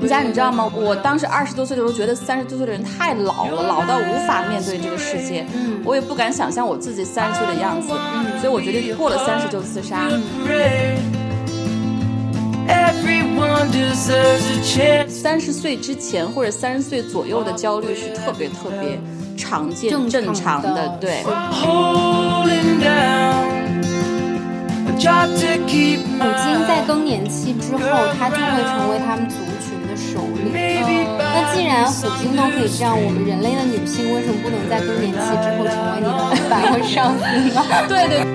你家你知道吗？我当时二十多岁的时候，觉得三十多岁的人太老了，老到无法面对这个世界。嗯，我也不敢想象我自己三十岁的样子。嗯，所以我决定过了三十就自杀。三十岁之前或者三十岁左右的焦虑是特别特别常见、正正常的。对，My 亲在更年期之后，它就会成为他们族群的首领。那既然虎鲸都可以这样，我们人类的女性为什么不能在更年期之后成为你的老板和上司呢？对 对.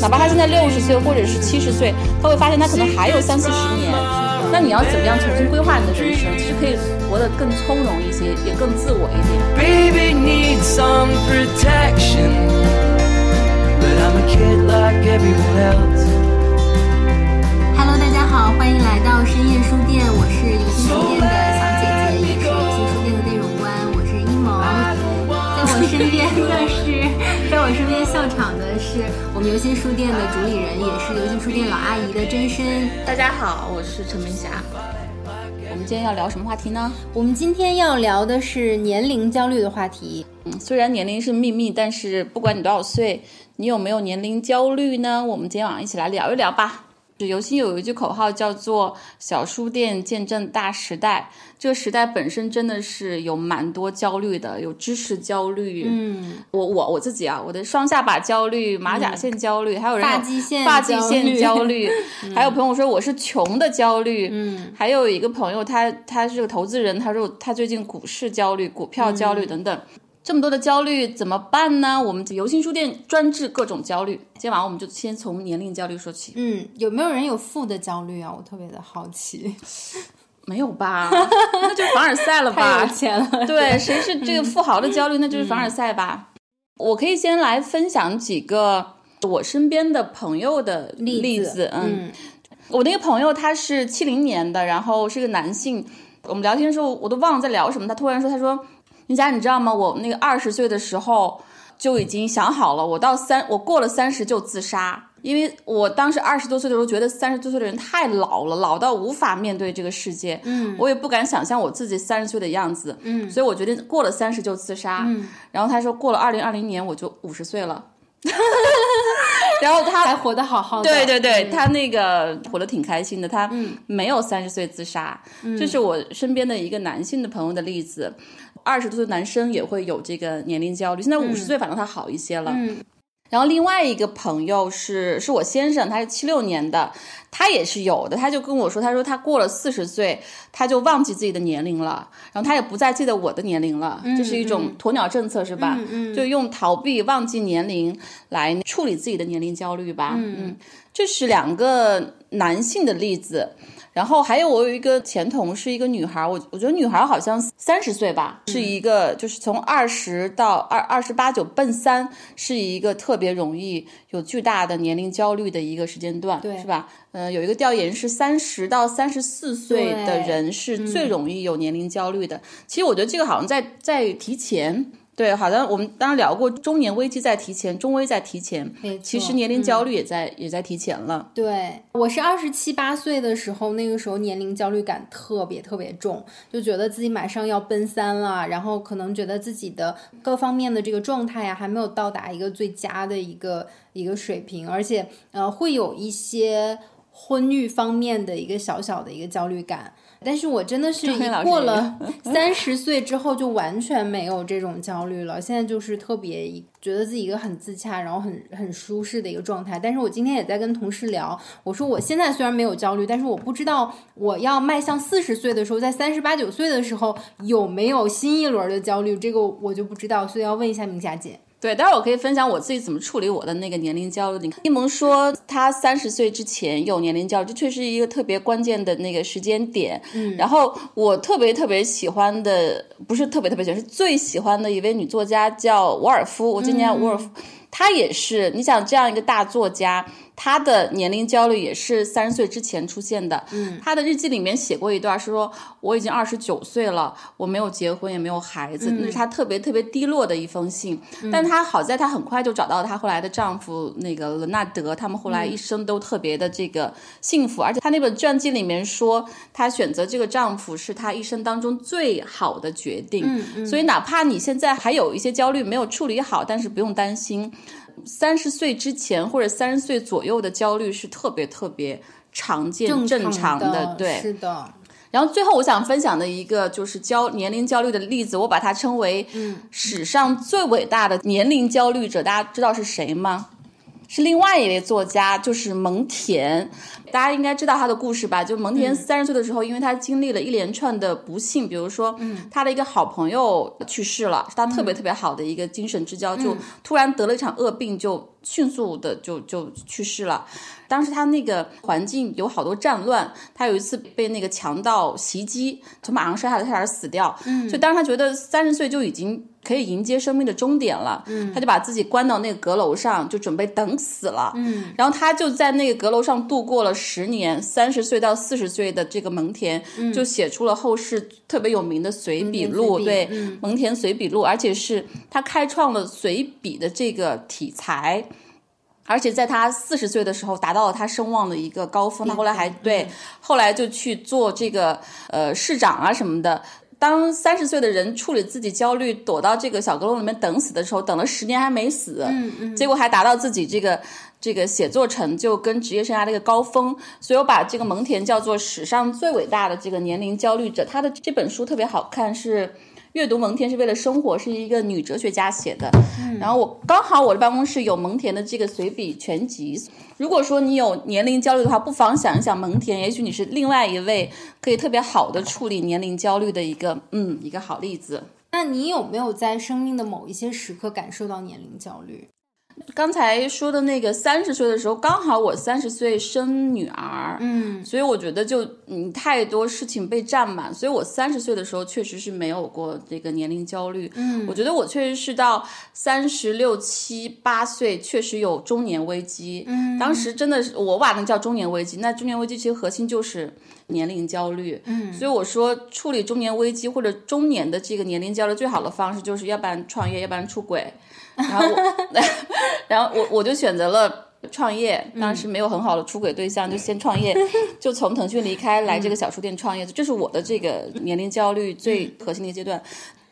哪怕他现在六十岁或者是七十岁，他会发现他可能还有三四十年。那你要怎么样重新规划你的人生？其实可以活得更从容一些，也更自我一点。Baby needs some protection, but I'm a kid like everyone else. Hello，大家好，欢迎来到深夜书店，我是游心书店我身边笑场的是我们游心书店的主理人，也是游心书店老阿姨的真身。大家好，我是陈明霞。我们今天要聊什么话题呢？我们今天要聊的是年龄焦虑的话题。嗯，虽然年龄是秘密，但是不管你多少岁，你有没有年龄焦虑呢？我们今天晚上一起来聊一聊吧。游戏有一句口号叫做“小书店见证大时代”，这个时代本身真的是有蛮多焦虑的，有知识焦虑，嗯，我我我自己啊，我的双下巴焦虑、马甲线焦虑，还有人发际线发际线焦焦虑，还有朋友说我是穷的焦虑，嗯，还有一个朋友他他是个投资人，他说他最近股市焦虑、股票焦虑等等。这么多的焦虑怎么办呢？我们游心书店专治各种焦虑。今天晚上我们就先从年龄焦虑说起。嗯，有没有人有负的焦虑啊？我特别的好奇。没有吧？那就是凡尔赛了太吧有？钱了。对，谁是这个富豪的焦虑，那就是凡尔赛吧。我可以先来分享几个我身边的朋友的例例子。嗯，嗯我那个朋友他是七零年的，然后是个男性。我们聊天的时候，我都忘了在聊什么。他突然说：“他说，林佳，你知道吗？我那个二十岁的时候就已经想好了，我到三，我过了三十就自杀。因为我当时二十多岁的时候，觉得三十多岁的人太老了，老到无法面对这个世界。嗯我也不敢想象我自己三十岁的样子。嗯所以我决定过了三十就自杀。嗯，然后他说，过了二零二零年我就五十岁了。然后他还活得好好的。对对对，嗯他那个活得挺开心的，他嗯没有三十岁自杀，这是我身边的一个男性的朋友的例子。二十多岁男生也会有这个年龄焦虑，现在五十岁反正他好一些了。嗯然后另外一个朋友是是我先生，他是七六年的，他也是有的，他就跟我说，他说他过了四十岁，他就忘记自己的年龄了，然后他也不再记得我的年龄了，这是一种鸵鸟政策是吧？嗯嗯就用逃避、忘记年龄来处理自己的年龄焦虑吧。嗯，这是两个男性的例子。然后还有我有一个前同事，一个女孩，我我觉得女孩好像三十岁吧，是一个就是从二十到二二十八九奔三，是一个特别容易有巨大的年龄焦虑的一个时间段，对是吧？呃，有一个调研是三十到三十四岁的人是最容易有年龄焦虑的。其实我觉得这个好像在在提前。对，好像我们当然聊过，中年危机在提前，中危在提前其实年龄焦虑也在、也在提前了。对，我是二十七八岁的时候，那个时候年龄焦虑感特别特别重，就觉得自己马上要奔三了，然后可能觉得自己的各方面的这个状态呀、还没有到达一个最佳的一个一个水平，而且呃会有一些婚育方面的一个小小的一个焦虑感。但是我真的是过了三十岁之后，就完全没有这种焦虑了。现在就是特别觉得自己一个很自洽，然后很很舒适的一个状态。但是我今天也在跟同事聊，我说我现在虽然没有焦虑，但是我不知道我要迈向四十岁的时候，在三十八九岁的时候有没有新一轮的焦虑，这个我就不知道，所以要问一下明霞姐。对，待会儿我可以分享我自己怎么处理我的那个年龄焦虑。你看，一萌说他三十岁之前有年龄焦虑，这确实是一个特别关键的那个时间点。嗯，然后我特别特别喜欢的，不是特别特别喜欢，是最喜欢的一位女作家叫沃尔夫。我今年沃尔夫，她也是，你想这样一个大作家。她的年龄焦虑也是三十岁之前出现的。嗯，她的日记里面写过一段，是说我已经二十九岁了，我没有结婚，也没有孩子，那是她特别特别低落的一封信。但她好在她很快就找到了她后来的丈夫那个伦纳德，他们后来一生都特别的这个幸福，而且她那本传记里面说，她选择这个丈夫是她一生当中最好的决定。嗯，所以哪怕你现在还有一些焦虑没有处理好，但是不用担心。三十岁之前或者三十岁左右的焦虑是特别特别常见、正常的，对，是的。然后最后我想分享的一个就是焦年龄焦虑的例子，我把它称为史上最伟大的年龄焦虑者。大家知道是谁吗？是另外一位作家，就是蒙恬。大家应该知道他的故事吧？就蒙恬三十岁的时候，因为他经历了一连串的不幸，比如说，他的一个好朋友去世了，是他特别特别好的一个精神之交，就突然得了一场恶病，就迅速的就就去世了。当时他那个环境有好多战乱，他有一次被那个强盗袭击，从马上摔下来差点死掉。嗯，所以当时他觉得三十岁就已经可以迎接生命的终点了。嗯，他就把自己关到那个阁楼上，就准备等死了。嗯，然后他就在那个阁楼上度过了十年。三十岁到四十岁的这个蒙恬，嗯就写出了后世特别有名的随笔录，对，《蒙恬随笔录》，而且是他开创了随笔的这个题材。而且在他四十岁的时候，达到了他声望的一个高峰。他后来还对，后来就去做这个呃市长啊什么的。当三十岁的人处理自己焦虑，躲到这个小阁楼里面等死的时候，等了十年还没死，嗯嗯，结果还达到自己这个这个写作成就跟职业生涯的一个高峰。所以我把这个蒙恬叫做史上最伟大的这个年龄焦虑者。他的这本书特别好看，是。阅读蒙恬是为了生活，是一个女哲学家写的。然后我刚好我的办公室有蒙恬的这个随笔全集。如果说你有年龄焦虑的话，不妨想一想蒙恬，也许你是另外一位可以特别好的处理年龄焦虑的一个嗯一个好例子。那你有没有在生命的某一些时刻感受到年龄焦虑？刚才说的那个三十岁的时候，刚好我三十岁生女儿，嗯，所以我觉得就嗯太多事情被占满，所以我三十岁的时候确实是没有过这个年龄焦虑，嗯，我觉得我确实是到三十六七八岁确实有中年危机，嗯，当时真的是我把那叫中年危机，那中年危机其实核心就是年龄焦虑，嗯，所以我说处理中年危机或者中年的这个年龄焦虑最好的方式就是要不然创业，要不然出轨。然后我，然后我我就选择了创业。当时没有很好的出轨对象，就先创业，就从腾讯离开来这个小书店创业。这是我的这个年龄焦虑最核心的一个阶段。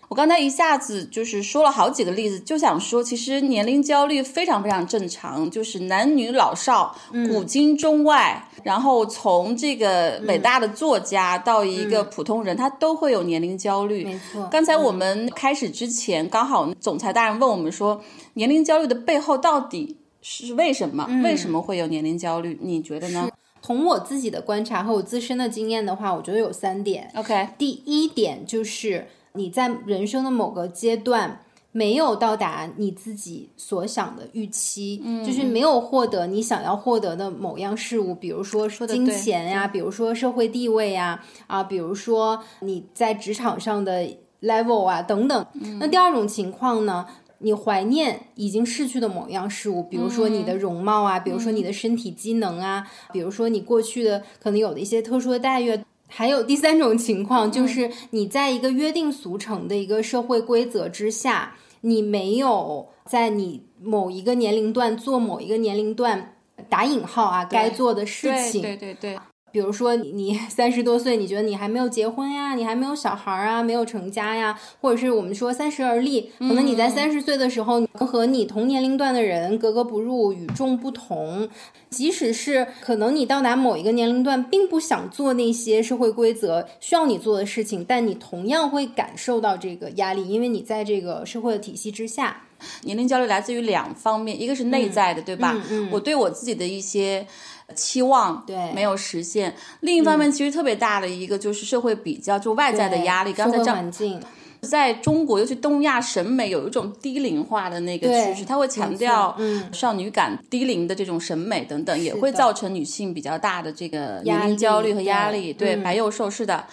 我刚才一下子就是说了好几个例子，就想说，其实年龄焦虑非常非常正常，就是男女老少、古今中外，然后从这个伟大的作家到一个普通人，他都会有年龄焦虑。没错。刚才我们开始之前，刚好总裁大人问我们说，年龄焦虑的背后到底是为什么？为什么会有年龄焦虑？你觉得呢？从我自己的观察和我自身的经验的话，我觉得有三点。OK，第一点就是。你在人生的某个阶段没有到达你自己所想的预期，嗯，就是没有获得你想要获得的某样事物，比如说金钱呀，比如说社会地位呀，啊，比如说你在职场上的 level 啊等等。那第二种情况呢，你怀念已经逝去的某样事物，比如说你的容貌啊，比如说你的身体机能啊，比如说你过去的可能有的一些特殊的待遇。还有第三种情况，就是你在一个约定俗成的一个社会规则之下，你没有在你某一个年龄段做某一个年龄段打引号啊该做的事情。对对对。比如说，你 三十多岁，你觉得你还没有结婚呀，你还没有小孩啊，没有成家呀，或者是我们说三十而立，可能你在三十岁的时候，和你同年龄段的人格格不入，与众不同。即使是可能你到达某一个年龄段，并不想做那些社会规则需要你做的事情，但你同样会感受到这个压力，因为你在这个社会的体系之下。年龄焦虑来自于两方面，一个是内在的，对吧？我对我自己的一些。期望对没有实现，另一方面其实特别大的一个就是社会比较，就外在的压力。刚才环境，在中国，尤其东亚审美有一种低龄化的那个趋势，它会强调少女感、低龄的这种审美等等，也会造成女性比较大的这个年龄焦虑和压力。对，白幼瘦是的。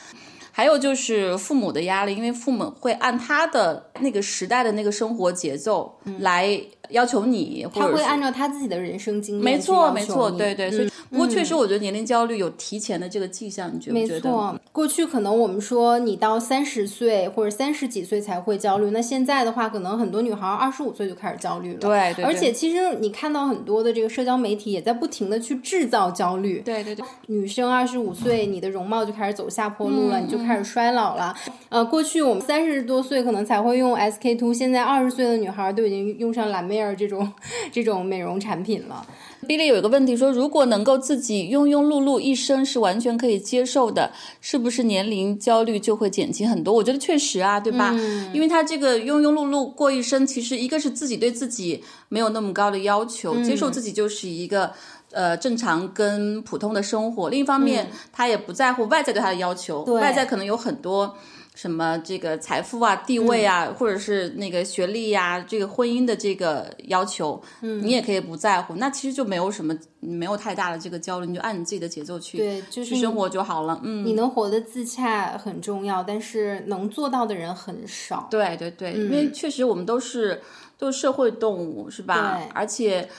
还有就是父母的压力，因为父母会按他的那个时代的那个生活节奏来要求你，他会按照他自己的人生经历没错没错，你对对，所以嗯不过确实我觉得年龄焦虑有提前的这个迹象，你觉不没觉得？错，过去可能我们说你到三十岁或者三十几岁才会焦虑，那现在的话，可能很多女孩二十五岁就开始焦虑了。对对对而且其实你看到很多的这个社交媒体也在不停的去制造焦虑。对对对，女生二十五岁，你的容貌就开始走下坡路嗯了，你就开始衰老了。呃，过去我们三十多岁可能才会用 SK two，现在二十岁的女孩都已经用上蓝妹儿这种这种美容产品了。Billy 有一个问题说，如果能够自己庸庸碌碌一生是完全可以接受的，是不是年龄焦虑就会减轻很多？我觉得确实啊，对吧？因为他这个庸庸碌碌过一生，其实一个是自己对自己没有那么高的要求，接受自己就是一个。呃，正常跟普通的生活。另一方面，他也不在乎外在对他的要求，外在可能有很多什么这个财富啊、地位啊，或者是那个学历呀、这个婚姻的这个要求，嗯，你也可以不在乎。那其实就没有什么，没有太大的这个焦虑，你就按你自己的节奏去对，就是去生活就好了。嗯，你能活得自洽很重要，但是能做到的人很少。对对对，因为确实我们都是都是社会动物，是吧对？而且。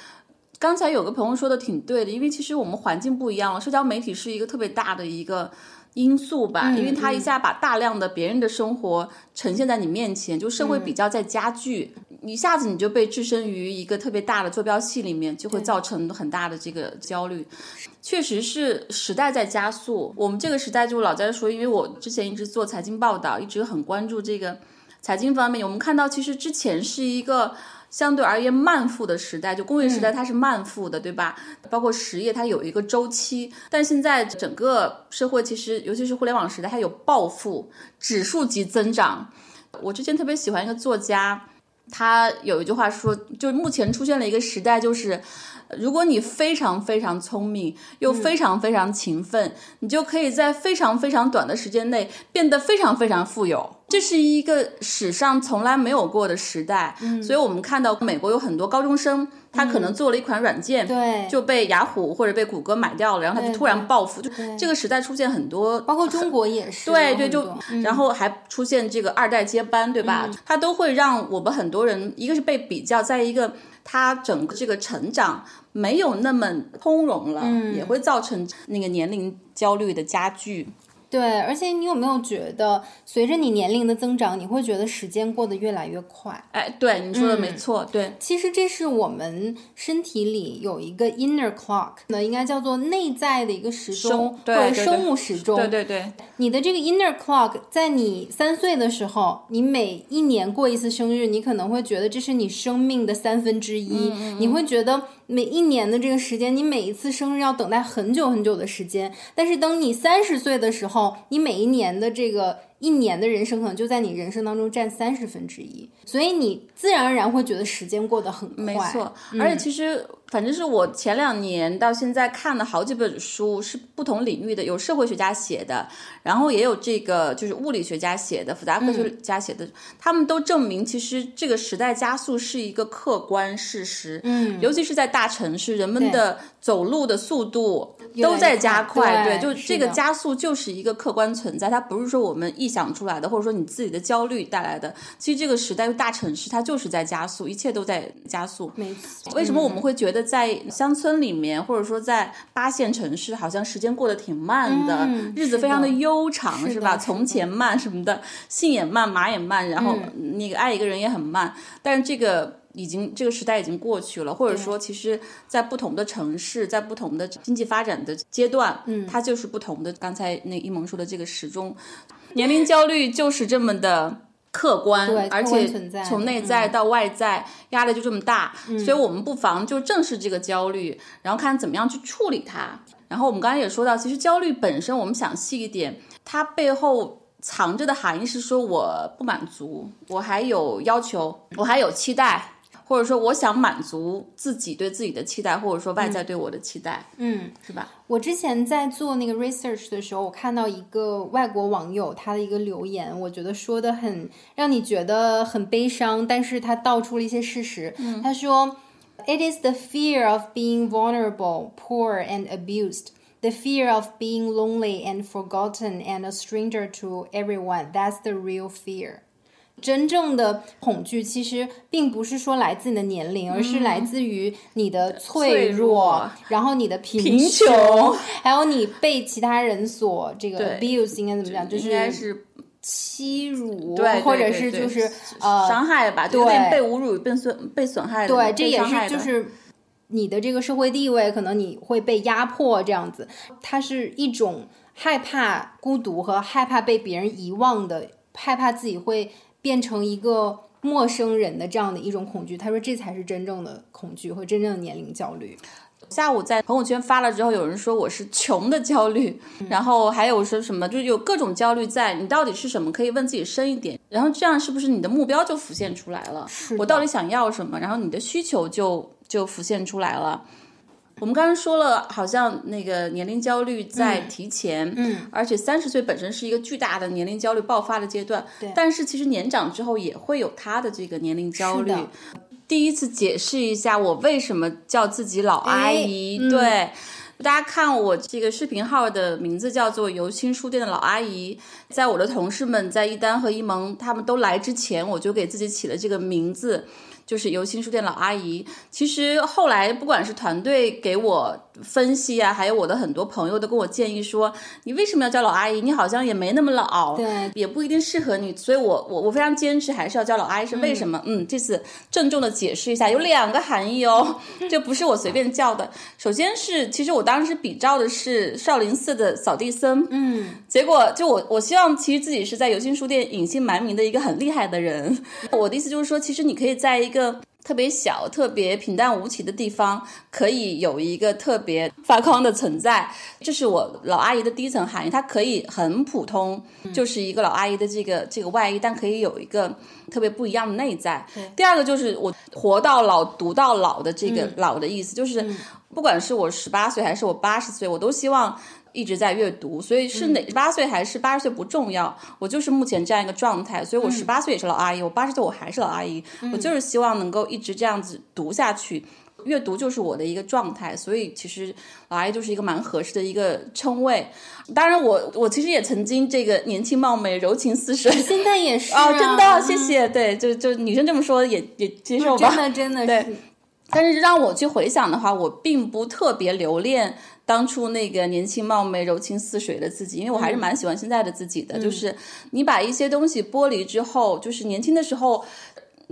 刚才有个朋友说的挺对的，因为其实我们环境不一样了，社交媒体是一个特别大的一个因素吧，因为他一下把大量的别人的生活呈现在你面前，就社会比较在加剧，一下子你就被置身于一个特别大的坐标系里面，就会造成很大的这个焦虑。确实是时代在加速，我们这个时代就老在说，因为我之前一直做财经报道，一直很关注这个财经方面，我们看到其实之前是一个。相对而言慢富的时代，就工业时代它是慢富的，对吧？包括实业它有一个周期，但现在整个社会其实，尤其是互联网时代，它有暴富、指数级增长。我之前特别喜欢一个作家，他有一句话说，就目前出现了一个时代，就是如果你非常非常聪明，又非常非常勤奋，你就可以在非常非常短的时间内变得非常非常富有。这是一个史上从来没有过的时代，所以我们看到美国有很多高中生，他可能做了一款软件，对就被雅虎或者被谷歌买掉了，然后他就突然暴富。就这个时代出现很多，包括中国也是。对对，就然后还出现这个二代接班，对吧？它都会让我们很多人，一个是被比较，在一个他整个这个成长没有那么通融了，也会造成那个年龄焦虑的加剧。对，而且你有没有觉得，随着你年龄的增长，你会觉得时间过得越来越快？哎，对，你说的没错，对。其实这是我们身体里有一个 inner clock，那应该叫做内在的一个时钟或者生物时钟。对对对，你的这个 inner clock，在你三岁的时候，你每一年过一次生日，你可能会觉得这是你生命的三分之一，你会觉得每一年的这个时间，你每一次生日要等待很久很久的时间。但是等你三十岁的时候，你每一年的这个一年的人生可能就在你人生当中占三十分之一，所以你自然而然会觉得时间过得很快。没错，而且其实反正是我前两年到现在看了好几本书，是不同领域的，有社会学家写的，然后也有这个就是物理学家写的，复杂科学家写的，他们都证明其实这个时代加速是一个客观事实。嗯，尤其是在大城市，人们的走路的速度都在加快，对就这个加速就是一个客观存在，它不是说我们臆想出来的，或者说你自己的焦虑带来的。其实这个时代大城市它就是在加速，一切都在加速。没错。为什么我们会觉得在乡村里面，或者说在八线城市，好像时间过得挺慢的，嗯日子非常的悠长，是是吧？从前慢什么的，信也慢，马也慢，然后那个爱一个人也很慢。但是这个已经这个时代已经过去了，或者说，其实，在不同的城市，在不同的经济发展的阶段，嗯，它就是不同的。刚才那一萌说的这个时钟，年龄焦虑就是这么的。客观，对而且从内在到外在，压力就这么大，所以我们不妨就正视这个焦虑，然后看怎么样去处理它。然后我们刚才也说到，其实焦虑本身，我们想细一点，它背后藏着的含义是说我不满足，我还有要求，我还有期待，或者说我想满足自己对自己的期待，或者说外在对我的期待，嗯，是吧？我之前在做那个 research 的时候，我看到一个外国网友他的一个留言，我觉得说的很让你觉得很悲伤，但是他道出了一些事实。他说，It is the fear of being vulnerable, poor, and abused. The fear of being lonely and forgotten and a stranger to everyone. That's the real fear. 真正的恐惧其实并不是说来自你的年龄，而是来自于你的脆脆弱。然后你的贫贫穷。还有你被其他人所这个对。abuse 应该怎么讲？就应该是欺辱，对，对或者是就是呃伤害吧，对。被侮辱、被损、被损害的，对，这也是就是你的这个社会地位，可能你会被压迫这样子，它是一种害怕孤独和害怕被别人遗忘的，害怕自己会变成一个陌生人的这样的一种恐惧。他说这才是真正的恐惧和真正的年龄焦虑。下午在朋友圈发了之后，有人说我是穷的焦虑，然后还有说什么，就是有各种焦虑在。你到底是什么？可以问自己深一点，然后这样是不是你的目标就浮现出来了？我到底想要什么？然后你的需求就就浮现出来了。我们刚刚说了，好像那个年龄焦虑在提前，嗯，而且三十岁本身是一个巨大的年龄焦虑爆发的阶段，对但是其实年长之后也会有他的这个年龄焦虑。第一次解释一下我为什么叫自己老阿姨，哎嗯对。大家看我这个视频号的名字叫做“游心书店的老阿姨”。在我的同事们在一丹和一萌他们都来之前，我就给自己起了这个名字，就是“游心书店老阿姨”。其实后来不管是团队给我分析啊，还有我的很多朋友都跟我建议说，你为什么要叫老阿姨？你好像也没那么老，对也不一定适合你。所以我我我非常坚持还是要叫老阿姨，是为什么？嗯这次郑重的解释一下，有两个含义哦，这不是我随便叫的。首先是，其实我当时比照的是少林寺的扫地僧，嗯，结果就我我希望其实自己是在有心书店隐姓埋名的一个很厉害的人。我的意思就是说，其实你可以在一个特别小、特别平淡无奇的地方，可以有一个特别发光的存在。这是我老阿姨的第一层含义，它可以很普通，就是一个老阿姨的这个这个外衣，但可以有一个特别不一样的内在。第二个就是我活到老、读到老的这个“老”的意思，就是不管是我十八岁还是我八十岁，我都希望。一直在阅读，所以是哪十八岁还是八十岁不重要，我就是目前这样一个状态，所以我十八岁也是老阿姨，我八十岁我还是老阿姨，我就是希望能够一直这样子读下去。阅读就是我的一个状态，所以其实老阿姨就是一个蛮合适的一个称谓。当然我，我其实也曾经这个年轻貌美、柔情似水。现在也是哦，啊真的，谢谢。对，就就女生这么说也也接受吧。真的真的对是。但是让我去回想的话，我并不特别留恋当初那个年轻貌美、柔情似水的自己，因为我还是蛮喜欢现在的自己的。就是你把一些东西剥离之后，就是年轻的时候。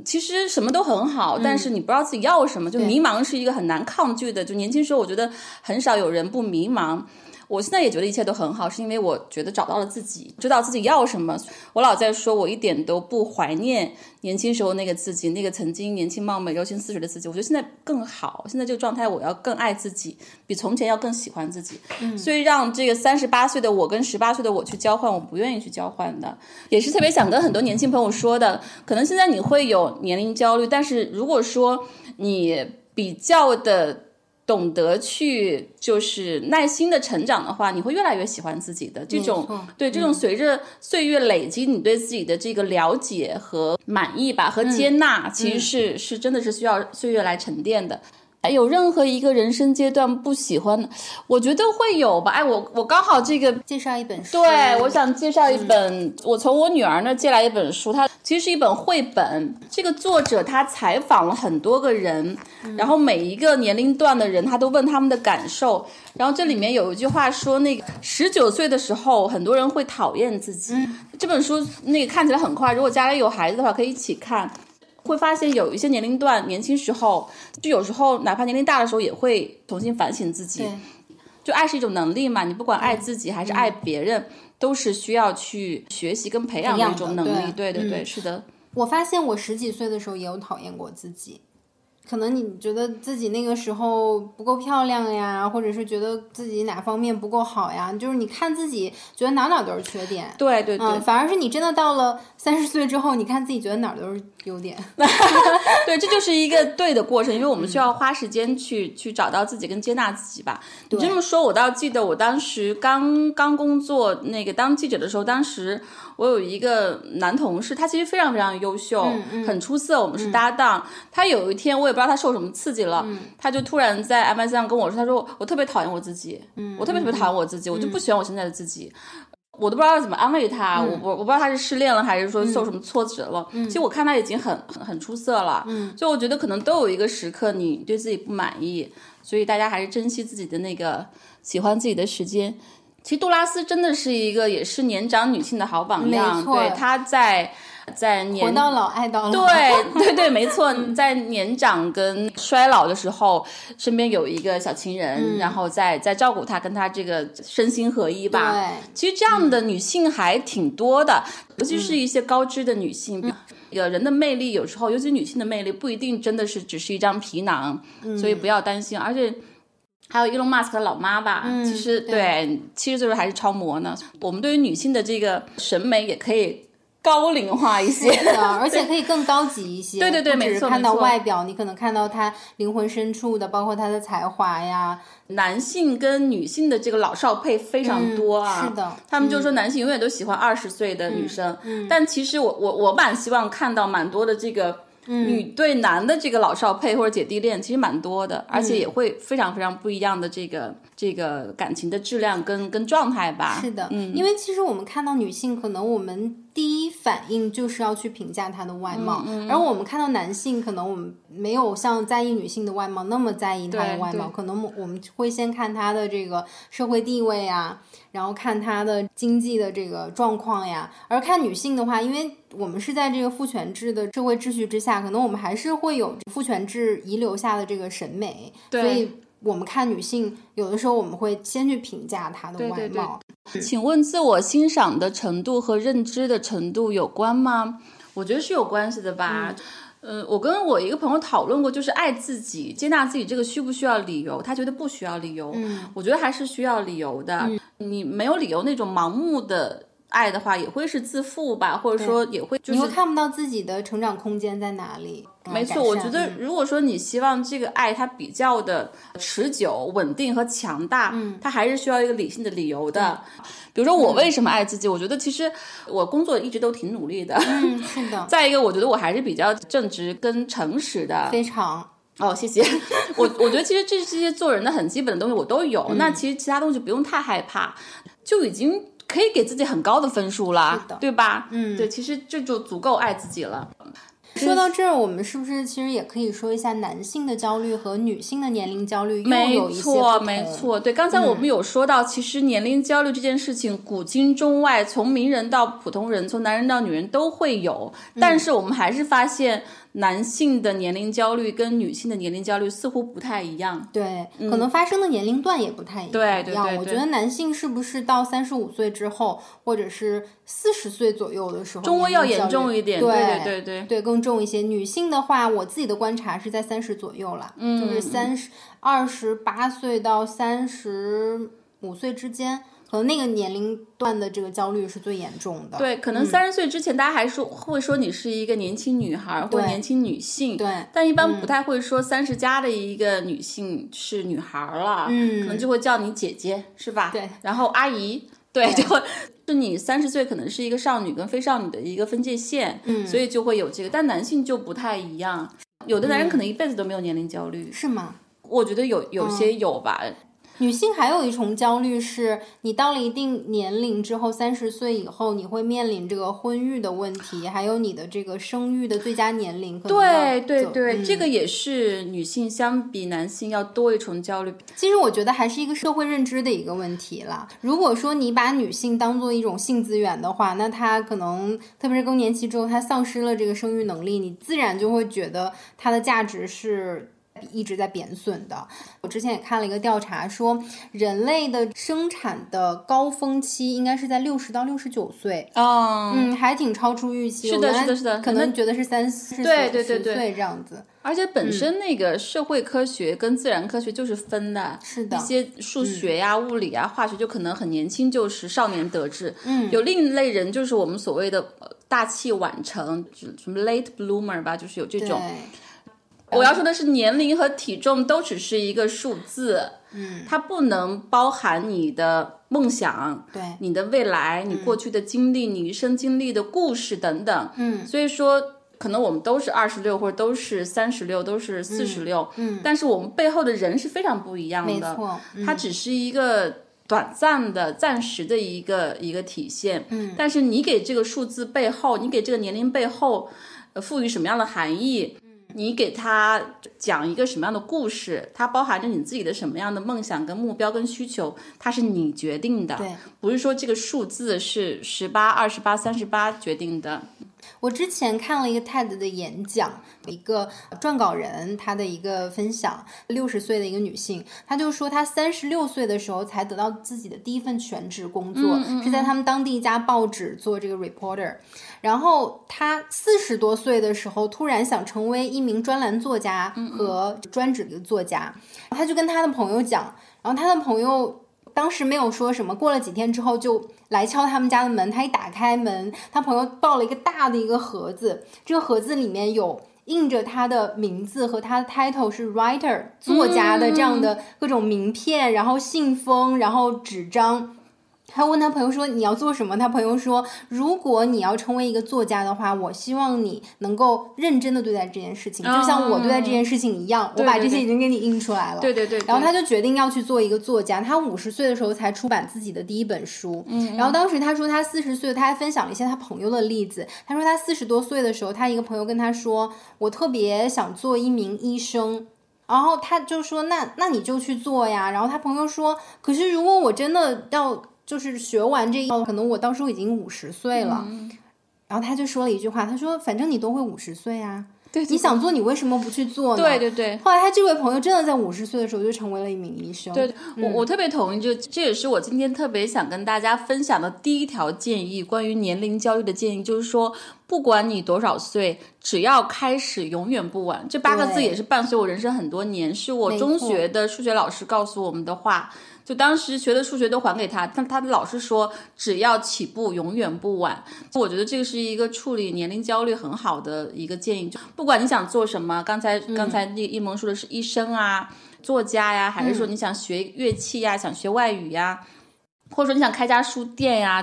其实什么都很好，但是你不知道自己要什么，就迷茫是一个很难抗拒的。就年轻时候，我觉得很少有人不迷茫。我现在也觉得一切都很好，是因为我觉得找到了自己，知道自己要什么。我老在说，我一点都不怀念年轻时候那个自己，那个曾经年轻貌美、柔情似水的自己。我觉得现在更好，现在这个状态，我要更爱自己，比从前要更喜欢自己。所以让这个三十八岁的我跟十八岁的我去交换，我不愿意去交换的，也是特别想跟很多年轻朋友说的。可能现在你会有年龄焦虑，但是如果说你比较的。懂得去就是耐心的成长的话，你会越来越喜欢自己的。这种对这种随着岁月累积，你对自己的这个了解和满意吧和接纳，其实是是真的是需要岁月来沉淀的。哎有任何一个人生阶段不喜欢的，我觉得会有吧。哎，我我刚好这个介绍一本书，对，我想介绍一本，我从我女儿那儿借来一本书，它其实是一本绘本。这个作者他采访了很多个人，然后每一个年龄段的人，他都问他们的感受。然后这里面有一句话说，那个十九岁的时候，很多人会讨厌自己。这本书那个看起来很快，如果家里有孩子的话，可以一起看。会发现有一些年龄段，年轻时候，就有时候哪怕年龄大的时候，也会重新反省自己。对就爱是一种能力嘛，你不管爱自己还是爱别人，都是需要去学习跟培养的一种能力。对对对，是的。我发现我十几岁的时候也有讨厌过自己，可能你觉得自己那个时候不够漂亮呀，或者是觉得自己哪方面不够好呀，就是你看自己觉得哪哪都是缺点。对对对，嗯，反而是你真的到了三十岁之后，你看自己觉得哪儿都是优点。对，这就是一个对的过程，因为我们需要花时间去去找到自己跟接纳自己吧。你这么说，我倒记得我当时刚刚工作那个当记者的时候，当时我有一个男同事，他其实非常非常优秀，很出色，我们是搭档。他有一天我也不知道他受什么刺激了，他就突然在 MSN 上跟我说，他说我特别讨厌我自己，我特别特别讨厌我自己，我就不喜欢我现在的自己。我都不知道怎么安慰他，我我我不知道他是失恋了还是说受什么挫折了。其实我看他已经很很很出色了，嗯，所以我觉得可能都有一个时刻你对自己不满意，所以大家还是珍惜自己的那个喜欢自己的时间。其实杜拉斯真的是一个也是年长女性的好榜样，对她在在年活到老爱到老。对对对，没错，在年长跟衰老的时候，身边有一个小情人，然后在在照顾她，跟她这个身心合一吧。对其实这样的女性还挺多的，尤其是一些高知的女性。有人的魅力有时候，尤其女性的魅力，不一定真的是只是一张皮囊，所以不要担心。而且还有伊隆马斯克的老妈吧，其实对七十岁还是超模呢。我们对于女性的这个审美也可以高龄化一些。是的，而且可以更高级一些。对对对不只是看到没错没错外表，你可能看到他灵魂深处的，包括他的才华呀。男性跟女性的这个老少配非常多啊，嗯是的他们就说男性永远都喜欢二十岁的女生，但其实我我我蛮希望看到蛮多的这个。女对男的这个老少配或者姐弟恋其实蛮多的，而且也会非常非常不一样的这个这个感情的质量跟跟状态吧。是的，嗯因为其实我们看到女性，可能我们第一反应就是要去评价她的外貌，嗯而我们看到男性，可能我们没有像在意女性的外貌那么在意她的外貌，可能我们会先看她的这个社会地位啊，然后看她的经济的这个状况呀。而看女性的话，因为我们是在这个父权制的社会秩序之下，可能我们还是会有父权制遗留下的这个审美，所以。我们看女性，有的时候我们会先去评价她的外对对貌，请问自我欣赏的程度和认知的程度有关吗？我觉得是有关系的吧。嗯，我跟我一个朋友讨论过，就是爱自己、接纳自己这个需不需要理由？他觉得不需要理由，嗯，我觉得还是需要理由的。你没有理由那种盲目的爱的话，也会是自负吧，或者说也会就是你会看不到自己的成长空间在哪里。没错，我觉得如果说你希望这个爱它比较的持久、稳定和强大，嗯，它还是需要一个理性的理由的。比如说我为什么爱自己？我觉得其实我工作一直都挺努力的。嗯，是的，再一个，我觉得我还是比较正直跟诚实的。非常哦，谢谢。我我觉得其实这这些做人的很基本的东西我都有，嗯那其实其他东西不用太害怕，就已经可以给自己很高的分数啦，对吧？嗯，对，其实这就足够爱自己了。说到这儿，我们是不是其实也可以说一下男性的焦虑和女性的年龄焦虑又没错，没错，对，刚才我们有说到，其实年龄焦虑这件事情，古今中外，从名人到普通人，从男人到女人都会有，嗯但是我们还是发现，男性的年龄焦虑跟女性的年龄焦虑似乎不太一样。对，可能发生的年龄段也不太一样。嗯对对对对我觉得男性是不是到三十五岁之后，或者是四十岁左右的时候，中微要严重一点，对对对对对，更重一些。女性的话，我自己的观察是在三十左右了，嗯就是三十二十八岁到三十五岁之间，可能那个年龄段的这个焦虑是最严重的。对，可能三十岁之前，大家还说会说你是一个年轻女孩或年轻女性，对嗯但一般不太会说三十加的一个女性是女孩了，嗯。可能就会叫你姐姐，是吧？对，然后阿姨，对，就会是你三十岁可能是一个少女跟非少女的一个分界线，嗯，所以就会有这个，但男性就不太一样，有的男人可能一辈子都没有年龄焦虑，是吗？我觉得有有些有吧，女性还有一重焦虑是，你到了一定年龄之后，三十岁以后，你会面临这个婚育的问题，还有你的这个生育的最佳年龄对对对，嗯这个也是女性相比男性要多一重焦虑。其实我觉得还是一个社会认知的一个问题啦。如果说你把女性当做一种性资源的话，那她可能特别是更年期之后，她丧失了这个生育能力，你自然就会觉得她的价值是。一直在贬损的。我之前也看了一个调查，说人类的生产的高峰期应该是在六十到六十九岁，嗯，嗯，还挺超出预期。是的是的是的可能觉得是三四十对对对对岁这样子。而且本身那个社会科学跟自然科学就是分的，是的一些数学呀、物理啊、化学就可能很年轻就是少年得志，嗯，有另一类人就是我们所谓的呃大器晚成，就什么 late bloomer 吧，就是有这种。对，我要说的是，年龄和体重都只是一个数字，嗯，它不能包含你的梦想，对你的未来，你过去的经历，你一生经历的故事等等，嗯，所以说。可能我们都是二十六，或者都是三十六，都是四十六，嗯，但是我们背后的人是非常不一样的。没错，嗯它只是一个短暂的、暂时的一个一个体现。嗯，但是你给这个数字背后，你给这个年龄背后，呃，赋予什么样的含义？你给他讲一个什么样的故事？它包含着你自己的什么样的梦想、跟目标、跟需求？它是你决定的，对，不是说这个数字是十八、二十八、三十八决定的。我之前看了一个 TED 的演讲，一个撰稿人他的一个分享，六十岁的一个女性，她就说她三十六岁的时候才得到自己的第一份全职工作，是在他们当地一家报纸做这个 reporter。然后她四十多岁的时候，突然想成为一名专栏作家和专职的作家，她就跟她的朋友讲，然后她的朋友。当时没有说什么，过了几天之后就来敲他们家的门。他一打开门，他朋友抱了一个大的一个盒子，这个盒子里面有印着他的名字和他的 title 是 writer 作家的这样的各种名片，然后信封，然后纸张。他问他朋友说：“你要做什么？”他朋友说：“如果你要成为一个作家的话，我希望你能够认真的对待这件事情，就像我对待这件事情一样。我把这些已经给你印出来了。”对对对。然后他就决定要去做一个作家。他五十岁的时候才出版自己的第一本书。嗯。然后当时他说他四十岁，他还分享了一些他朋友的例子。他说他四十多岁的时候，他一个朋友跟他说：“我特别想做一名医生。”然后他就说：“那那你就去做呀。”然后他朋友说：“可是如果我真的要……”就是学完这一套，可能我到时候已经五十岁了，然后他就说了一句话，他说：“反正你都会五十岁啊，对，你想做，你为什么不去做呢？”对对对。后来他这位朋友真的在五十岁的时候就成为了一名医生。对，我我特别同意，就这也是我今天特别想跟大家分享的第一条建议，关于年龄焦虑的建议，就是说，不管你多少岁，只要开始，永远不晚。这八个字也是伴随我人生很多年，是我中学的数学老师告诉我们的话。就当时学的数学都还给他，但他老是说只要起步，永远不晚。我觉得这个是一个处理年龄焦虑很好的一个建议。就不管你想做什么，刚才刚才那一萌说的是医生啊、作家呀，还是说你想学乐器呀、想学外语呀，或者说你想开家书店呀。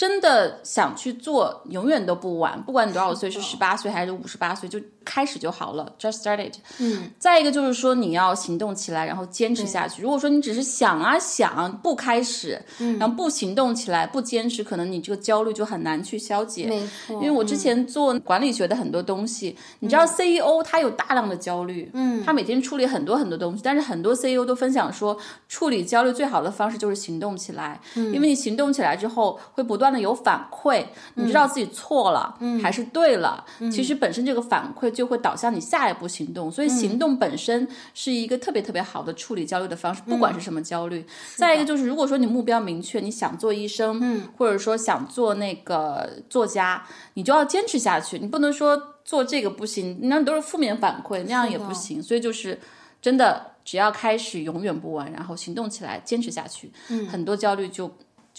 真的想去做，永远都不晚。不管你多少岁，是十八岁还是五十八岁，就开始就好了。Just start it。嗯。再一个就是说，你要行动起来，然后坚持下去。如果说你只是想啊想，不开始，然后不行动起来，不坚持，可能你这个焦虑就很难去消解。没错。因为我之前做管理学的很多东西，你知道 CEO 他有大量的焦虑，嗯，他每天处理很多很多东西，但是很多 CEO 都分享说，处理焦虑最好的方式就是行动起来。嗯。因为你行动起来之后，会不断。有反馈，你知道自己错了还是对了？其实本身这个反馈就会导向你下一步行动，所以行动本身是一个特别特别好的处理焦虑的方式，不管是什么焦虑。再一个就是，如果说你目标明确，你想做医生，或者说想做那个作家，你就要坚持下去。你不能说做这个不行，那都是负面反馈，那样也不行。所以就是真的，只要开始，永远不晚，然后行动起来，坚持下去，很多焦虑就。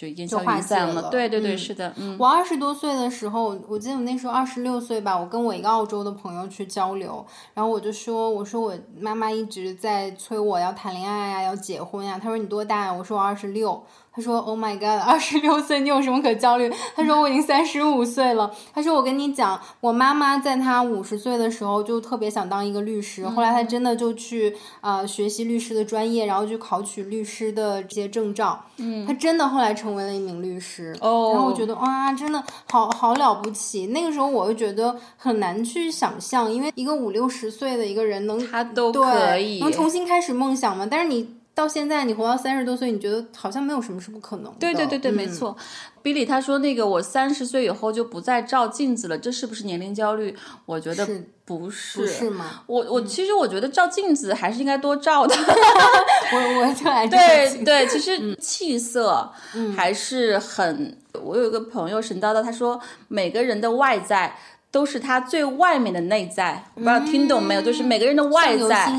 就烟消云散了，对对对，是的。我二十多岁的时候，我记得我那时候二十六岁吧，我跟我一个澳洲的朋友去交流，然后我就说，我说我妈妈一直在催我要谈恋爱啊，要结婚呀。他说你多大呀？我说我二十六。他说：“Oh my god，二十六岁，你有什么可焦虑？”他说：“我已经三十五岁了。”他说：“我跟你讲，我妈妈在她五十岁的时候就特别想当一个律师，后来她真的就去啊学习律师的专业，然后去考取律师的这些证照。嗯，她真的后来成为了一名律师。哦，然后我觉得哇，真的好好了不起。那个时候我就觉得很难去想象，因为一个五六十岁的一个人能他都可以能重新开始梦想吗？但是你。到现在，你活到三十多岁，你觉得好像没有什么是不可能的。对对对对，没错。比利他说那个我三十岁以后就不再照镜子了，这是不是年龄焦虑？我觉得不是。不是吗？我我其实我觉得照镜子还是应该多照的。我我就爱对对，其实气色还是很。我有一个朋友神叨叨，他说每个人的外在。都是他最外面的内在，不知道听懂没有？就是每个人的外在，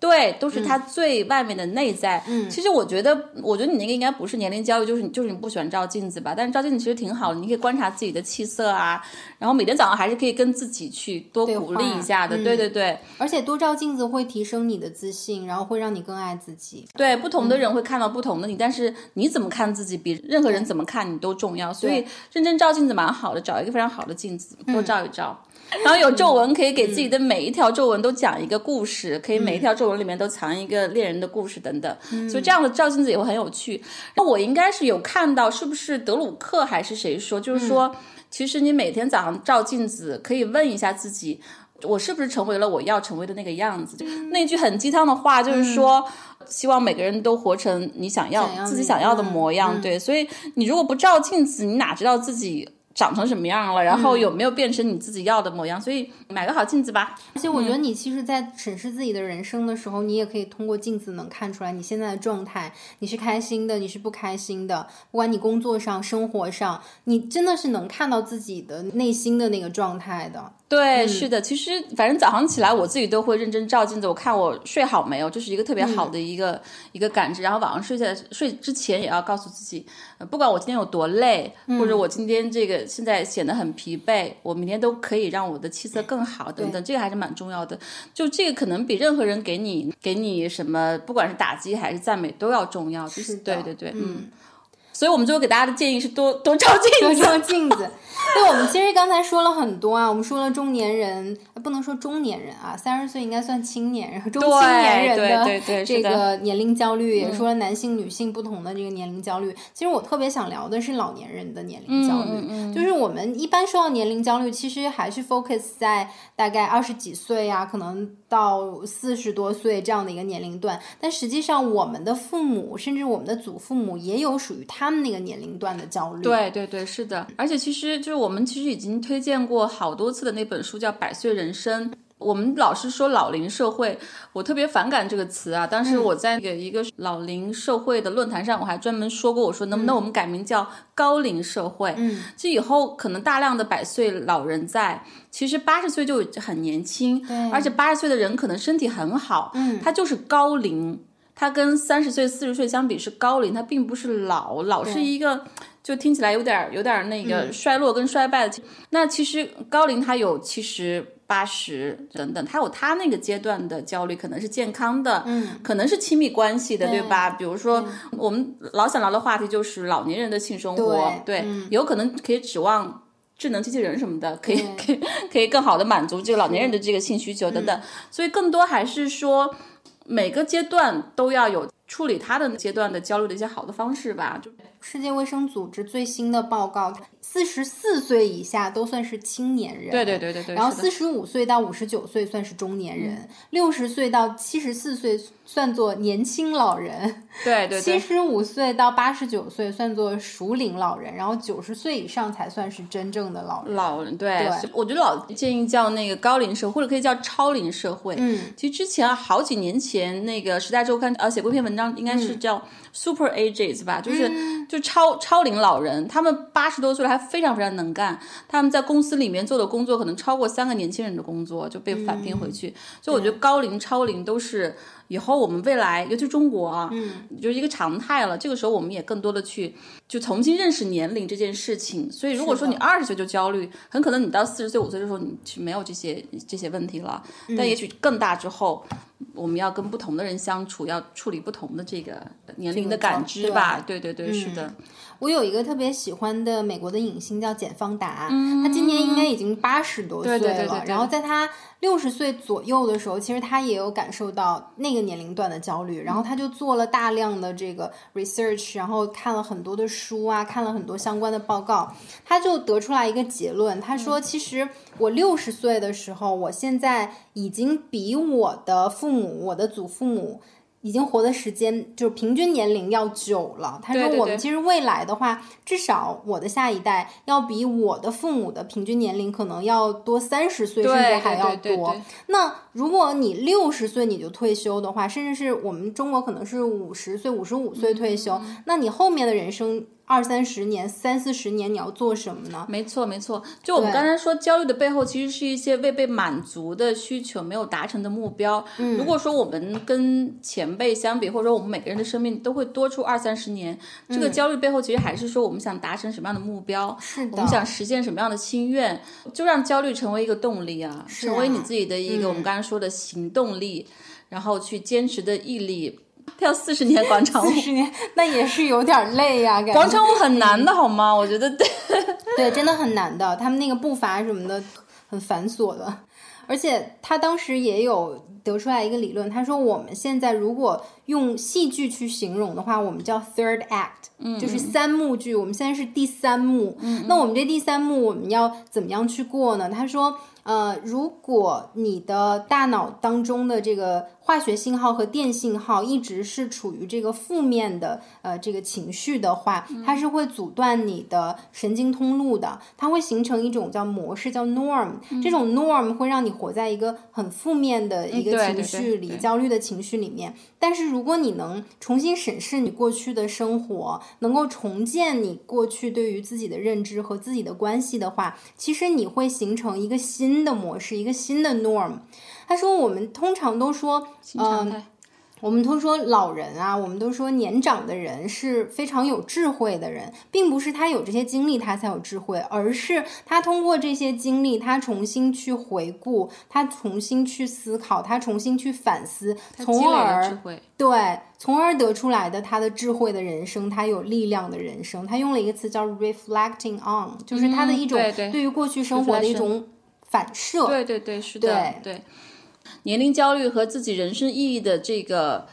对，都是他最外面的内在。嗯，其实我觉得，我觉得你那个应该不是年龄焦虑，就是你就是你不喜欢照镜子吧？但是照镜子其实挺好的，你可以观察自己的气色啊，然后每天早上还是可以跟自己去多鼓励一下的。对对对，而且多照镜子会提升你的自信，然后会让你更爱自己。对，不同的人会看到不同的你，但是你怎么看自己，比任何人怎么看你都重要。所以认真照镜子蛮好的，找一个非常好的镜子，多照一。一照。然后有皱纹，可以给自己的每一条皱纹都讲一个故事，可以每一条皱纹里面都藏一个恋人的故事等等。所以这样的照镜子也会很有趣。那我应该是有看到，是不是德鲁克还是谁说，就是说，其实你每天早上照镜子，可以问一下自己，我是不是成为了我要成为的那个样子？那句很鸡汤的话就是说，希望每个人都活成你想要自己想要的模样。对，所以你如果不照镜子，你哪知道自己？长成什么样了？然后有没有变成你自己要的模样？所以买个好镜子吧。而且我觉得你其实，在审视自己的人生的时候，你也可以通过镜子能看出来你现在的状态。你是开心的，你是不开心的。不管你工作上、生活上，你真的是能看到自己的内心的那个状态的。对，是的，其实反正早上起来我自己都会认真照镜子，我看我睡好没有，这是一个特别好的一个一个感知。然后晚上睡下睡之前也要告诉自己，不管我今天有多累，或者我今天这个现在显得很疲惫，我明天都可以让我的气色更好等等，这个还是蛮重要的。就这个可能比任何人给你给你什么，不管是打击还是赞美都要重要。就是的，对对对，嗯。所以我们最后给大家的建议是多多照镜子，多照镜子。对，我们其实刚才说了很多啊，我们说了中年人，不能说中年人啊，三十岁应该算青年人，中青年人的这个年龄焦虑，也说了男性、女性不同的这个年龄焦虑。其实我特别想聊的是老年人的年龄焦虑，就是我们一般说到年龄焦虑，其实还是 focus 在大概二十几岁啊，可能到四十多岁这样的一个年龄段。但实际上，我们的父母甚至我们的祖父母也有属于他。们那个年龄段的焦虑，对对对，是的，而且其实就是我们其实已经推荐过好多次的那本书叫《百岁人生》。我们老是说老龄社会，我特别反感这个词啊。当时我在给一个老龄社会的论坛上，我还专门说过，我说能不能我们改名叫高龄社会？嗯，这以后可能大量的百岁老人在，其实八十岁就很年轻，对，而且八十岁的人可能身体很好，嗯，他就是高龄。他跟三十岁、四十岁相比是高龄，他并不是老，老是一个就听起来有点有点那个衰落跟衰败的。那其实高龄它有七十八十等等，他有他那个阶段的焦虑，可能是健康的，嗯，可能是亲密关系的，对吧？比如说我们老想聊的话题就是老年人的性生活，对，有可能可以指望智能机器人什么的，可以可以可以更好的满足这个老年人的这个性需求等等。所以更多还是说。每个阶段都要有处理他的阶段的焦虑的一些好的方式吧。就世界卫生组织最新的报告，四十四岁以下都算是青年人。对对对对对。然后四十五岁到五十九岁算是中年人，六十岁到七十四岁。算作年轻老人，对对，七十五岁到八十九岁算作熟龄老人，然后九十岁以上才算是真正的老人。老人对，我觉得老建议叫那个高龄社会，或者可以叫超龄社会。嗯，其实之前好几年前，那个《时代周刊》呃写过一篇文章，应该是叫 Super Ages 吧，就是就超超龄老人，他们八十多岁了还非常非常能干，他们在公司里面做的工作可能超过三个年轻人的工作，就被返聘回去。所以我觉得高龄、超龄都是。以后我们未来，尤其中国啊，嗯，就是一个常态了。这个时候，我们也更多的去就重新认识年龄这件事情。所以，如果说你二十岁就焦虑，很可能你到四十岁、五岁的时候，你是没有这些这些问题了。但也许更大之后，我们要跟不同的人相处，要处理不同的这个年龄的感知吧。对对对，是的。我有一个特别喜欢的美国的影星叫简方达，他今年应该已经八十多岁了。然后在他六十岁左右的时候，其实他也有感受到那个年龄段的焦虑。然后他就做了大量的这个 research，然后看了很多的书啊，看了很多相关的报告，他就得出来一个结论。他说：“其实我六十岁的时候，我现在已经比我的父母、我的祖父母。”已经活的时间就是平均年龄要久了。他说：“我们其实未来的话，至少我的下一代要比我的父母的平均年龄可能要多三十岁，甚至还要多。那如果你六十岁你就退休的话，甚至是我们中国可能是五十岁、五十五岁退休，那你后面的人生。”二三十年、三四十年，你要做什么呢？没错，没错。就我们刚才说，焦虑的背后其实是一些未被满足的需求，没有达成的目标。嗯，如果说我们跟前辈相比，或者说我们每个人的生命都会多出二三十年，这个焦虑背后其实还是说我们想达成什么样的目标？是的，我们想实现什么样的心愿？就让焦虑成为一个动力啊，成为你自己的一个我们刚才说的行动力，然后去坚持的毅力。跳四十年广场舞，四十年那也是有点累呀。感觉广场舞很难的好吗？我觉得对，对，真的很难的。他们那个步伐什么的很繁琐的。而且他当时也有得出来一个理论，他说我们现在如果用戏剧去形容的话，我们叫 third act，嗯，就是三幕剧。我们现在是第三幕，嗯，那我们这第三幕我们要怎么样去过呢？他说。呃，如果你的大脑当中的这个化学信号和电信号一直是处于这个负面的呃这个情绪的话，它是会阻断你的神经通路的，它会形成一种叫模式，叫 norm。这种 norm 会让你活在一个很负面的一个情绪里，焦虑的情绪里面。但是如果你能重新审视你过去的生活，能够重建你过去对于自己的认知和自己的关系的话，其实你会形成一个新。新的模式，一个新的 norm。他说：“我们通常都说，嗯，我们都说老人啊，我们都说年长的人是非常有智慧的人，并不是他有这些经历他才有智慧，而是他通过这些经历，他重新去回顾，他重新去思考，他重新去反思，从而对，从而得出来的他的智慧的人生，他有力量的人生。他用了一个词叫 reflecting on，就是他的一种对于过去生活的一种。”反射，对对对，是的，对。年龄焦虑和自己人生意义的这个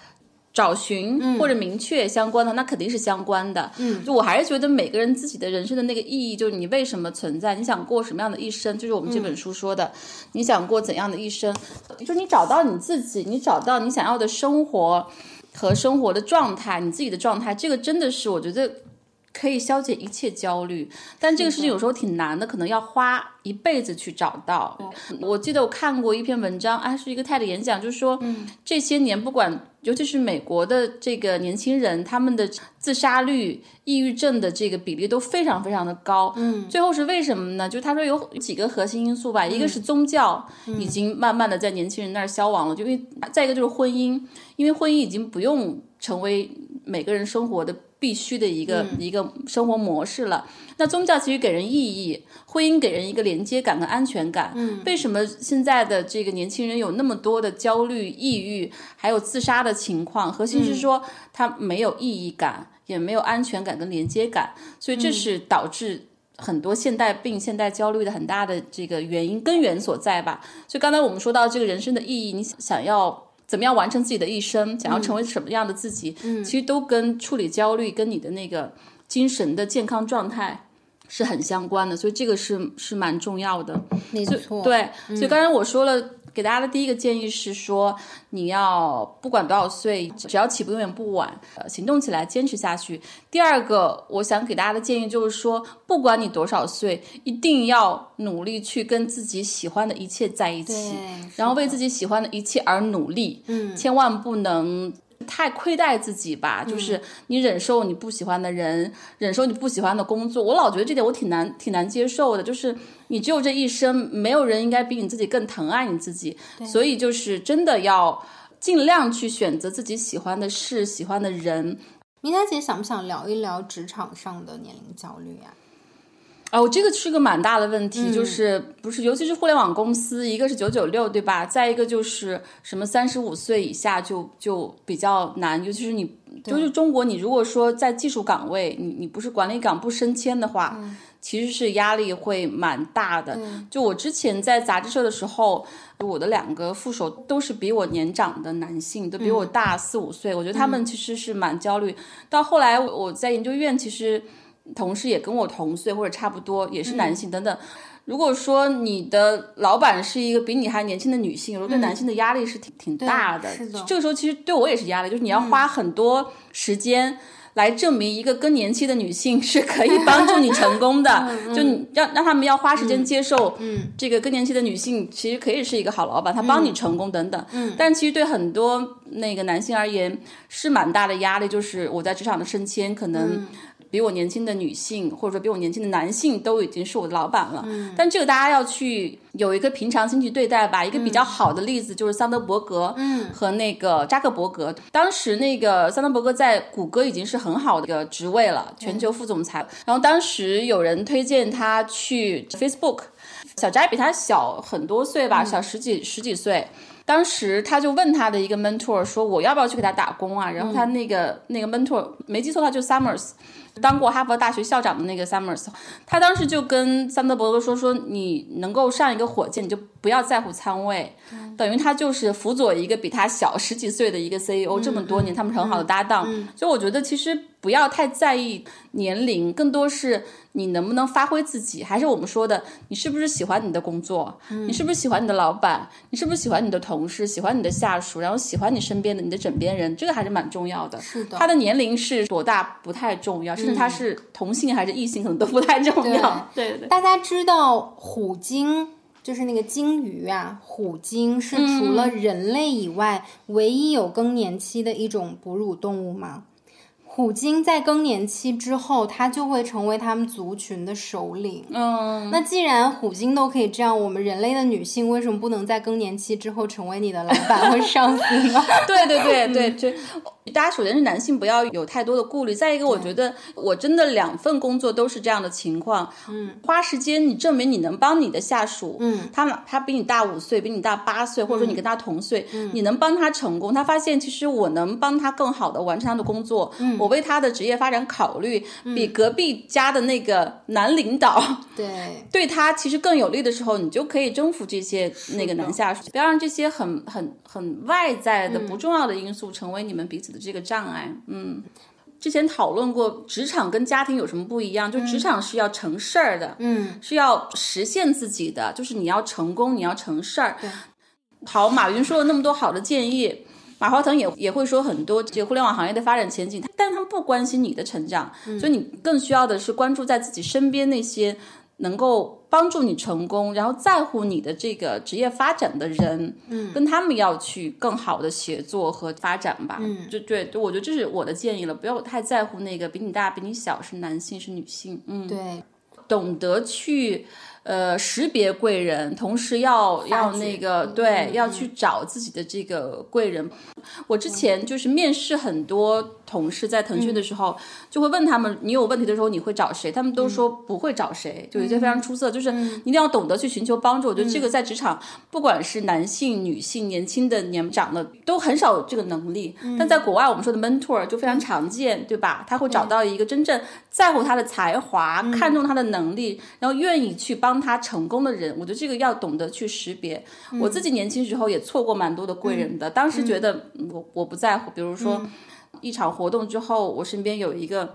找寻或者明确相关的，那肯定是相关的。嗯，就我还是觉得每个人自己的人生的那个意义，就是你为什么存在，你想过什么样的一生，就是我们这本书说的，你想过怎样的一生，就你找到你自己，你找到你想要的生活和生活的状态，你自己的状态，这个真的是我觉得。可以消解一切焦虑，但这个事情有时候挺难的，可能要花一辈子去找到。我记得我看过一篇文章，啊，是一个 TED 演讲，就是说，这些年不管，尤其是美国的这个年轻人，他们的自杀率、抑郁症的这个比例都非常非常的高。嗯，最后是为什么呢？就他说有几个核心因素吧，一个是宗教已经慢慢的在年轻人那儿消亡了，就因为再一个就是婚姻，因为婚姻已经不用成为每个人生活的。必须的一个一个生活模式了。那宗教其实给人意义，婚姻给人一个连接感和安全感。嗯，为什么现在的这个年轻人有那么多的焦虑、抑郁，还有自杀的情况？核心是说他没有意义感，也没有安全感跟连接感，所以这是导致很多现代病、现代焦虑的很大的这个原因根源所在吧。所以刚才我们说到这个人生的意义，你想要。怎么样完成自己的一生？想要成为什么样的自己？嗯，其实都跟处理焦虑、跟你的那个精神的健康状态是很相关的，所以这个是是蛮重要的。没错，对，所以刚才我说了。给大家的第一个建议是说，你要不管多少岁，只要起步永远不晚，呃，行动起来，坚持下去。第二个，我想给大家的建议就是说，不管你多少岁，一定要努力去跟自己喜欢的一切在一起，然后为自己喜欢的一切而努力，嗯，千万不能。太亏待自己吧，就是你忍受你不喜欢的人，忍受你不喜欢的工作，我老觉得这点我挺难挺难接受的。就是你只有这一生，没有人应该比你自己更疼爱你自己，所以就是真的要尽量去选择自己喜欢的事、喜欢的人。明佳姐想不想聊一聊职场上的年龄焦虑呀？哦，这个是个蛮大的问题，就是不是，尤其是互联网公司，一个是九九六，对吧？再一个就是什么三十五岁以下就就比较难，尤其是你，就是中国，你如果说在技术岗位，你你不是管理岗不升迁的话，其实是压力会蛮大的。就我之前在杂志社的时候，我的两个副手都是比我年长的男性，都比我大四五岁，我觉得他们其实是蛮焦虑。到后来我在研究院，其实。同事也跟我同岁或者差不多，也是男性等等。如果说你的老板是一个比你还年轻的女性，如果对男性的压力是挺挺大的。这个时候其实对我也是压力，就是你要花很多时间来证明一个更年期的女性是可以帮助你成功的。就你让让他们要花时间接受，这个更年期的女性其实可以是一个好老板，她帮你成功等等。嗯，但其实对很多那个男性而言是蛮大的压力，就是我在职场的升迁可能。比我年轻的女性，或者说比我年轻的男性，都已经是我的老板了。嗯，但这个大家要去有一个平常心去对待吧。一个比较好的例子就是桑德伯格，嗯，和那个扎克伯格。当时那个桑德伯格在谷歌已经是很好的一个职位了，全球副总裁。然后当时有人推荐他去 Facebook，小扎比他小很多岁吧，小十几十几岁。当时他就问他的一个 mentor 说：“我要不要去给他打工啊？”然后他那个、那个 mentor 没记错，他就 Summers，当过哈佛大学校长的那个 Summers，他当时就跟桑德伯格说：“说你能够上一个火箭，你就不要在乎仓位。等于他就是辅佐一个比他小十几岁的一个 CEO，、这么多年他们是很好的搭档。所以我觉得其实不要太在意年龄，更多是你能不能发挥自己。还是我们说的，你是不是喜欢你的工作？你是不是喜欢你的老板？你是不是喜欢你的同事？喜欢你的下属？然后喜欢你身边的你的枕边人？这个还是蛮重要的。是的他的年龄是多大不太重要，甚至他是同性还是异性可能都不太重要。对对对。大家知道虎鲸就是那个鲸鱼啊，虎鲸是除了人类以外、唯一有更年期的一种哺乳动物吗？虎鲸在更年期之后，它就会成为他们族群的首领。嗯，那既然虎鲸都可以这样，我们人类的女性为什么不能在更年期之后成为你的老板或上司呢？对对对对，就大家首先是男性不要有太多的顾虑，再一个，我觉得我真的两份工作都是这样的情况，嗯，花时间你证明你能帮你的下属，嗯，他他比你大五岁，比你大八岁，或者说你跟他同岁，嗯，你能帮他成功，他发现其实我能帮他更好的完成他的工作，嗯，我为他的职业发展考虑，比隔壁家的那个男领导，对，对他其实更有利的时候，你就可以征服这些那个男下属，不要让这些很很很外在的不重要的因素成为你们彼此的这个障碍。嗯，之前讨论过，职场跟家庭有什么不一样？就职场是要成事儿的，嗯，是要实现自己的，就是你要成功，你要成事儿。好，马云说了那么多好的建议。马化腾也也会说很多这个互联网行业的发展前景，但他们不关心你的成长，所以你更需要的是关注在自己身边那些能够帮助你成功，然后在乎你的这个职业发展的人，嗯，跟他们要去更好的协作和发展吧。嗯，就对，对我觉得这是我的建议了，不要太在乎那个比你大、比你小是男性是女性，嗯，对，懂得去。呃，识别贵人，同时要要那个对，要去找自己的这个贵人。我之前就是面试很多同事在腾讯的时候，就会问他们，你有问题的时候你会找谁？他们都说不会找谁，就有些非常出色，就是一定要懂得去寻求帮助。我觉得这个在职场，不管是男性、女性、年轻的、年长的，都很少有这个能力。但在国外，我们说的 mentor 就非常常见，对吧？他会找到一个真正在乎他的才华、看重他的能力，然后愿意去帮他成功的人。我觉得这个要懂得去识别。我自己年轻时候也错过蛮多的贵人的，当时觉得我我不在乎，比如说。一场活动之后，我身边有一个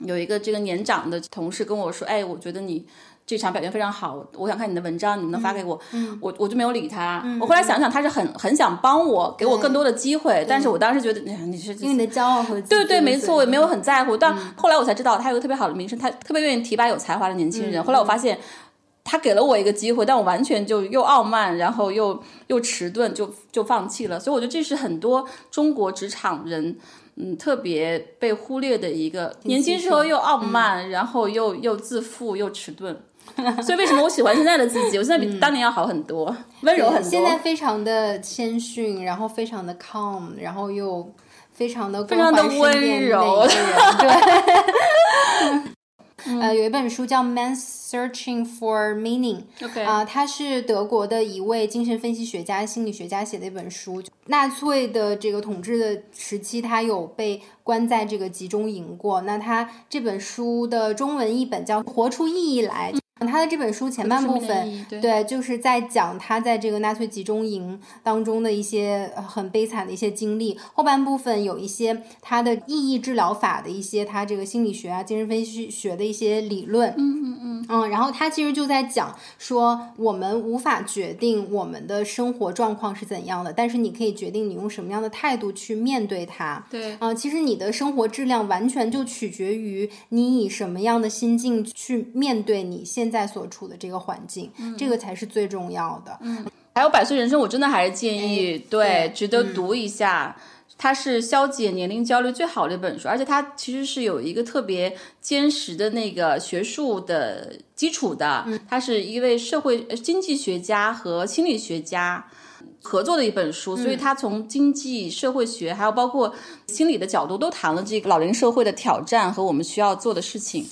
有一个这个年长的同事跟我说：“哎，我觉得你这场表现非常好，我想看你的文章，你能不能发给我？”我我就没有理他。我后来想想，他是很很想帮我，给我更多的机会，但是我当时觉得，哎呀，你是因为你的骄傲和对对，没错，我也没有很在乎。但后来我才知道，他有个特别好的名声，他特别愿意提拔有才华的年轻人。后来我发现。他给了我一个机会，但我完全就又傲慢，然后又又迟钝，就就放弃了。所以我觉得这是很多中国职场人，嗯，特别被忽略的一个。年轻时候又傲慢，然后又又自负，又迟钝。所以为什么我喜欢现在的自己？我现在比当年要好很多，温柔很多。现在非常的谦逊，然后非常的 calm，然后又非常的非常的温柔，对。呃，有一本书叫《Man Searching for Meaning》，啊，它是德国的一位精神分析学家、心理学家写的一本书。纳粹的这个统治的时期，他有被关在这个集中营过。那他这本书的中文译本叫《活出意义来》。他的这本书前半部分，对，就是在讲他在这个纳粹集中营当中的一些很悲惨的一些经历。后半部分有一些他的意义治疗法的一些他这个心理学啊、精神分析学的一些理论。嗯嗯嗯嗯，然后他其实就在讲说，我们无法决定我们的生活状况是怎样的，但是你可以决定你用什么样的态度去面对它。对，啊，其实你的生活质量完全就取决于你以什么样的心境去面对你现在所处的这个环境，这个才是最重要的。嗯，还有《百岁人生》，我真的还是建议，对，值得读一下。它是消解年龄焦虑最好的一本书，而且它其实是有一个特别坚实的那个学术的基础的。它是一位社会经济学家和心理学家合作的一本书，所以它从经济社会学还有包括心理的角度都谈了这个老龄社会的挑战和我们需要做的事情。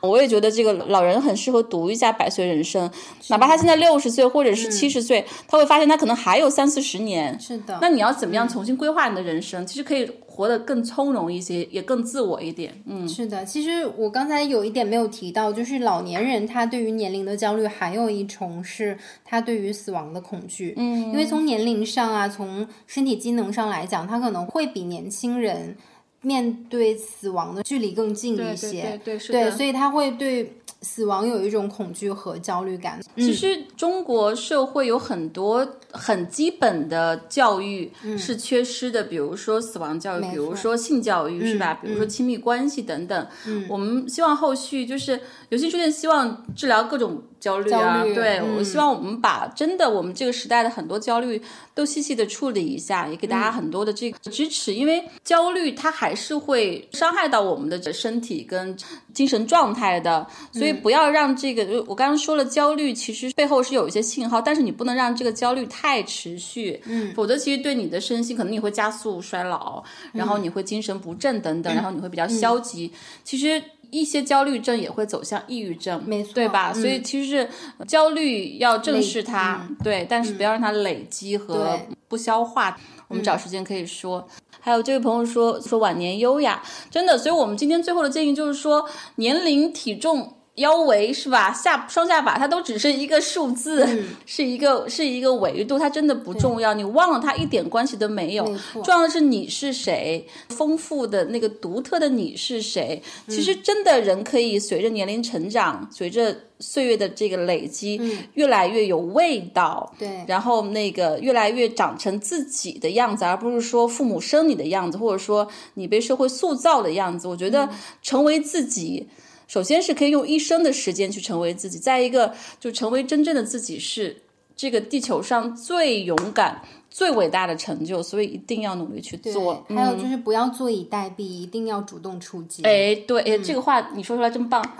我也觉得这个老人很适合读一下《百岁人生》，哪怕他现在六十岁或者是七十岁，他会发现他可能还有三四十年。是的，那你要怎么样重新规划你的人生？其实可以活得更从容一些，也更自我一点。嗯，是的。其实我刚才有一点没有提到，就是老年人他对于年龄的焦虑，还有一重是他对于死亡的恐惧。嗯，因为从年龄上啊，从身体机能上来讲，他可能会比年轻人面对死亡的距离更近一些。对对对，对，所以他会对。死亡有一种恐惧和焦虑感。其实中国社会有很多很基本的教育是缺失的，比如说死亡教育，比如说性教育，是吧？比如说亲密关系等等。我们希望后续就是有些书店希望治疗各种。焦虑啊，对我希望我们把真的我们这个时代的很多焦虑都细细的处理一下，也给大家很多的这个支持，因为焦虑它还是会伤害到我们的身体跟精神状态的，所以不要让这个我刚刚说了，焦虑其实背后是有一些信号，但是你不能让这个焦虑太持续，嗯，否则其实对你的身心可能你会加速衰老，然后你会精神不振等等，然后你会比较消极，其实。一些焦虑症也会走向抑郁症，没错，对吧？所以其实是焦虑要正视它，对，但是不要让它累积和不消化。我们找时间可以说。还有这位朋友说说晚年优雅，真的。所以我们今天最后的建议就是说，年龄、体重。腰围是吧？下双下巴，它都只是一个数字，是一个是一个维度，它真的不重要。你忘了它一点关系都没有。重要的是你是谁，丰富的那个独特的你是谁。其实真的人可以随着年龄成长，随着岁月的这个累积，越来越有味道。对，然后那个越来越长成自己的样子，而不是说父母生你的样子，或者说你被社会塑造的样子。我觉得成为自己。首先是可以用一生的时间去成为自己，再一个就成为真正的自己是这个地球上最勇敢、最伟大的成就，所以一定要努力去做。还有就是不要坐以待毙，一定要主动出击。哎，对，哎，这个话你说出来真棒。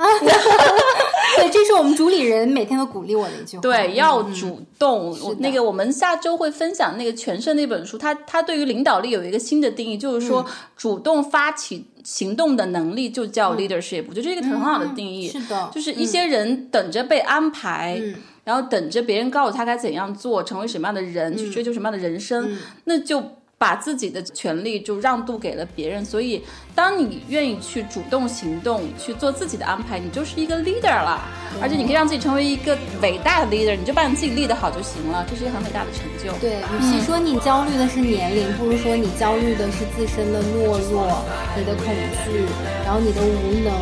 对，这是我们主理人每天都鼓励我的一句话。对，要主动。那个，我们下周会分享那个全胜那本书，他他对于领导力有一个新的定义，就是说主动发起行动的能力就叫 leadership，我觉得这个很好的定义。是的，就是一些人等着被安排，然后等着别人告诉他该怎样做，成为什么样的人，去追求什么样的人生，那就。把自己的权利就让渡给了别人，所以当你愿意去主动行动，去做自己的安排，你就是一个 leader 了。而且你可以让自己成为一个伟大的 leader，你就把你自己立得好就行了，这是一个很伟大的成就。对，与其说你焦虑的是年龄，不如说你焦虑的是自身的懦弱、你的恐惧，然后你的无能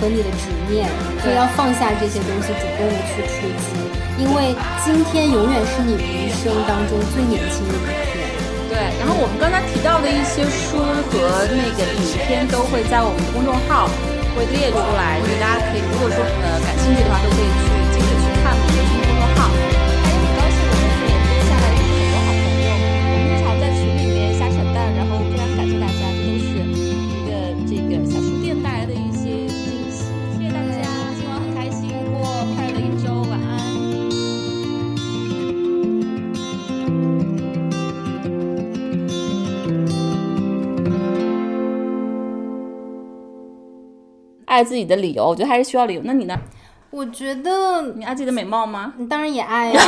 和你的执念。所以要放下这些东西，主动的去出击，因为今天永远是你余生当中最年轻的一天。对，然后我们刚才提到的一些书和那个影片都会在我们的公众号会列出来，所以大家可以如果说呃感兴趣的话，都可以去接着去看爱自己的理由，我觉得还是需要理由。那你呢？我觉得你爱自己的美貌吗？你当然也爱呀。